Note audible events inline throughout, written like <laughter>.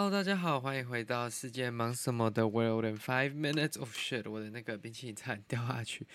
Hello，大家好，欢迎回到世界忙什么的 World in Five Minutes of Shit，我的那个冰淇淋差点 <laughs> 掉下去。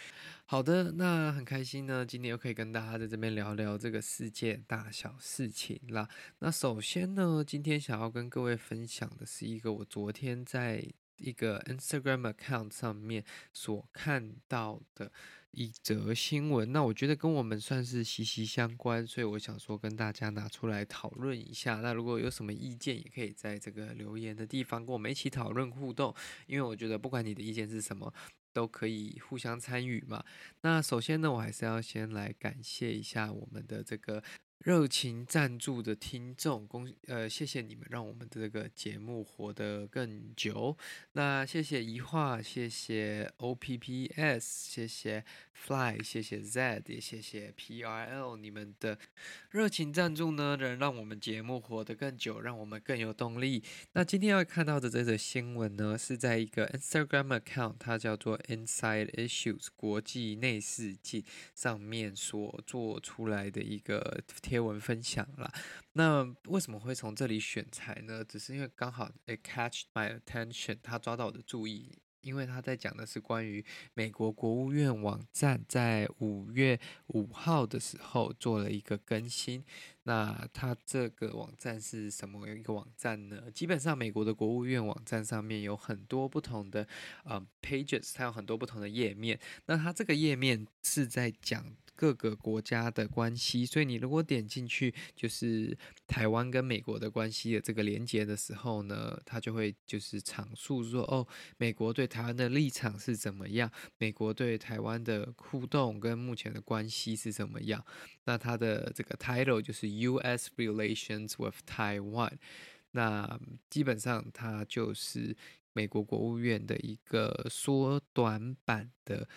好的，那很开心呢，今天又可以跟大家在这边聊聊这个世界大小事情啦。那首先呢，今天想要跟各位分享的是一个我昨天在一个 Instagram account 上面所看到的。一则新闻，那我觉得跟我们算是息息相关，所以我想说跟大家拿出来讨论一下。那如果有什么意见，也可以在这个留言的地方跟我们一起讨论互动，因为我觉得不管你的意见是什么，都可以互相参与嘛。那首先呢，我还是要先来感谢一下我们的这个。热情赞助的听众，恭呃，谢谢你们，让我们的这个节目活得更久。那谢谢一画，谢谢 OPPS，谢谢 Fly，谢谢 Z，也谢谢 PRL，你们的热情赞助呢，能让我们节目活得更久，让我们更有动力。那今天要看到的这则新闻呢，是在一个 Instagram account，它叫做 Inside Issues 国际内事记上面所做出来的一个贴文分享啦，那为什么会从这里选材呢？只是因为刚好 it catch my attention，他抓到我的注意，因为他在讲的是关于美国国务院网站在五月五号的时候做了一个更新。那它这个网站是什么一个网站呢？基本上美国的国务院网站上面有很多不同的呃 pages，它有很多不同的页面。那它这个页面是在讲。各个国家的关系，所以你如果点进去，就是台湾跟美国的关系的这个连接的时候呢，它就会就是阐述说，哦，美国对台湾的立场是怎么样，美国对台湾的互动跟目前的关系是怎么样。那它的这个 title 就是 U.S. Relations with Taiwan，那基本上它就是美国国务院的一个缩短版的。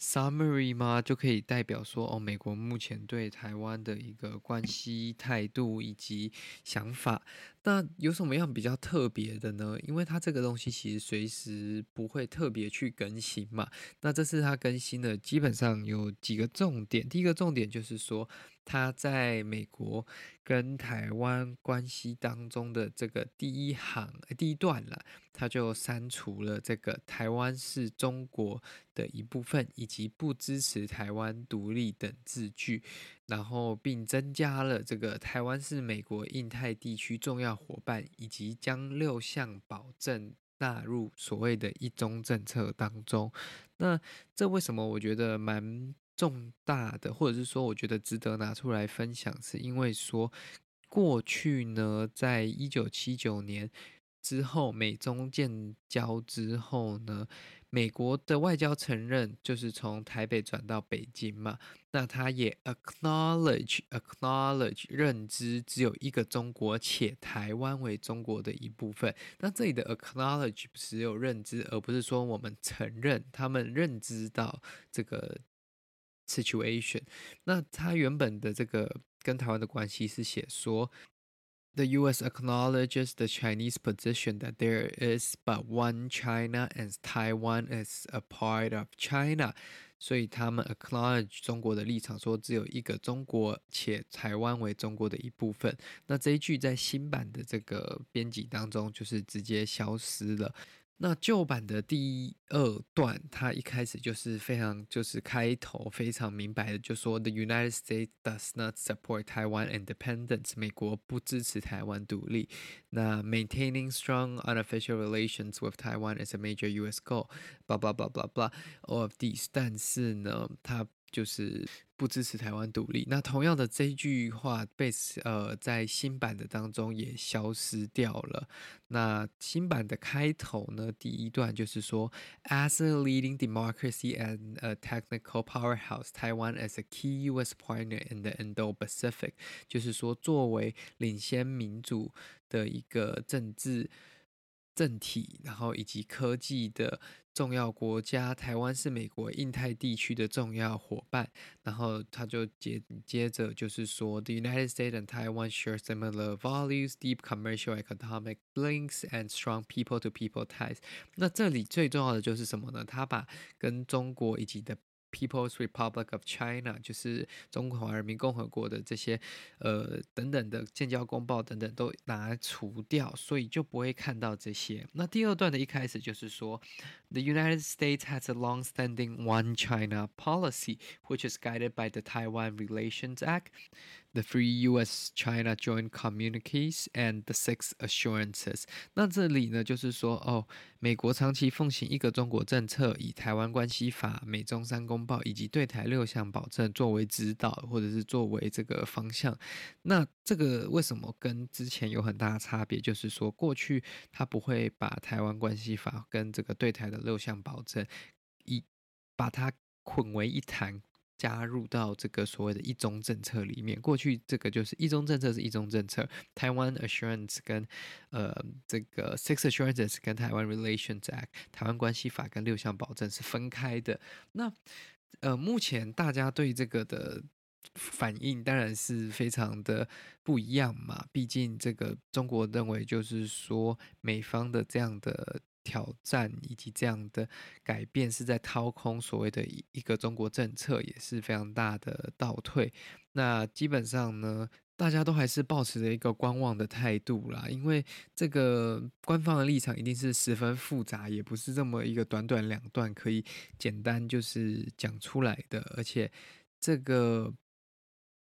Summary 吗？就可以代表说，哦，美国目前对台湾的一个关系态度以及想法。那有什么样比较特别的呢？因为它这个东西其实随时不会特别去更新嘛。那这次它更新的基本上有几个重点。第一个重点就是说，他在美国跟台湾关系当中的这个第一行第一段了，他就删除了这个台湾是中国的一部分，以及不支持台湾独立等字句。然后，并增加了这个台湾是美国印太地区重要伙伴，以及将六项保证纳入所谓的一中政策当中。那这为什么我觉得蛮重大的，或者是说我觉得值得拿出来分享，是因为说过去呢，在一九七九年之后，美中建交之后呢。美国的外交承认，就是从台北转到北京嘛，那他也 acknowledge acknowledge 认知只有一个中国，且台湾为中国的一部分。那这里的 acknowledge 只有认知，而不是说我们承认，他们认知到这个 situation。那他原本的这个跟台湾的关系是写说。The U.S. acknowledges the Chinese position that there is but one China and Taiwan is a part of China，所以他们 acknowledge 中国的立场，说只有一个中国，且台湾为中国的一部分。那这一句在新版的这个编辑当中，就是直接消失了。那旧版的第二段，它一开始就是非常，就是开头非常明白的，就说 The United States does not support Taiwan independence，美国不支持台湾独立。那 Maintaining strong unofficial relations with Taiwan is a major U.S. goal，blah blah blah blah blah all of these。但是呢，它 就是不支持台湾独立。那同样的这一句话被呃在新版的当中也消失掉了。那新版的开头呢，第一段就是说，As a leading democracy and a technical powerhouse, Taiwan as a key U.S. partner in the Indo-Pacific，就是说作为领先民主的一个政治。政体，然后以及科技的重要国家，台湾是美国印太地区的重要伙伴。然后他就接接着就是说，The United States and Taiwan share similar values, deep commercial economic links, and strong people-to-people ties。那这里最重要的就是什么呢？他把跟中国以及的 People's Republic of China，就是中华人民共和国的这些呃等等的建交公报等等都拿除掉，所以就不会看到这些。那第二段的一开始就是说，The United States has a long-standing One China policy, which is guided by the Taiwan Relations Act. The three U.S.-China joint communiques and the six assurances。那这里呢，就是说，哦，美国长期奉行一个中国政策，以台湾关系法、美中三公报以及对台六项保证作为指导，或者是作为这个方向。那这个为什么跟之前有很大的差别？就是说，过去他不会把台湾关系法跟这个对台的六项保证一把它混为一谈。加入到这个所谓的一中政策里面，过去这个就是一中政策是一中政策，台湾 Assurance 跟呃这个 Six Assurances 跟台湾 Relations Act 台湾关系法跟六项保证是分开的。那呃目前大家对这个的反应当然是非常的不一样嘛，毕竟这个中国认为就是说美方的这样的。挑战以及这样的改变是在掏空所谓的一一个中国政策，也是非常大的倒退。那基本上呢，大家都还是保持着一个观望的态度啦，因为这个官方的立场一定是十分复杂，也不是这么一个短短两段可以简单就是讲出来的。而且这个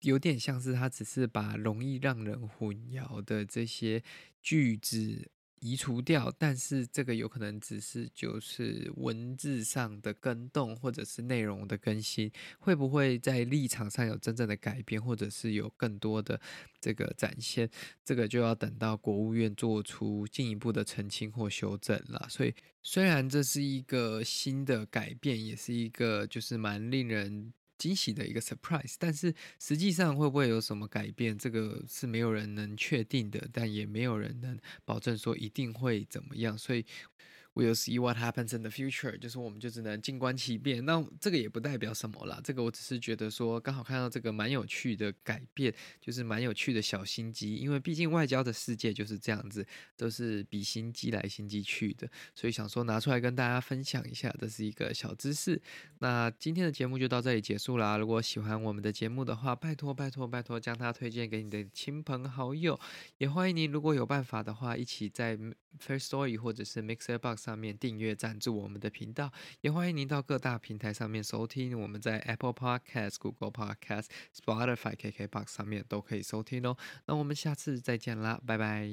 有点像是他只是把容易让人混淆的这些句子。移除掉，但是这个有可能只是就是文字上的更动，或者是内容的更新，会不会在立场上有真正的改变，或者是有更多的这个展现？这个就要等到国务院做出进一步的澄清或修正了。所以，虽然这是一个新的改变，也是一个就是蛮令人。惊喜的一个 surprise，但是实际上会不会有什么改变，这个是没有人能确定的，但也没有人能保证说一定会怎么样，所以。We'll see what happens in the future，就是我们就只能静观其变。那这个也不代表什么啦，这个我只是觉得说，刚好看到这个蛮有趣的改变，就是蛮有趣的小心机。因为毕竟外交的世界就是这样子，都是比心机来心机去的，所以想说拿出来跟大家分享一下，这是一个小知识。那今天的节目就到这里结束啦。如果喜欢我们的节目的话，拜托拜托拜托，将它推荐给你的亲朋好友。也欢迎您，如果有办法的话，一起在 Firstory 或者是 Mixerbox 上面订阅赞助我们的频道，也欢迎您到各大平台上面收听。我们在 Apple Podcast、Google Podcast、Spotify、KKBox 上面都可以收听哦。那我们下次再见啦，拜拜。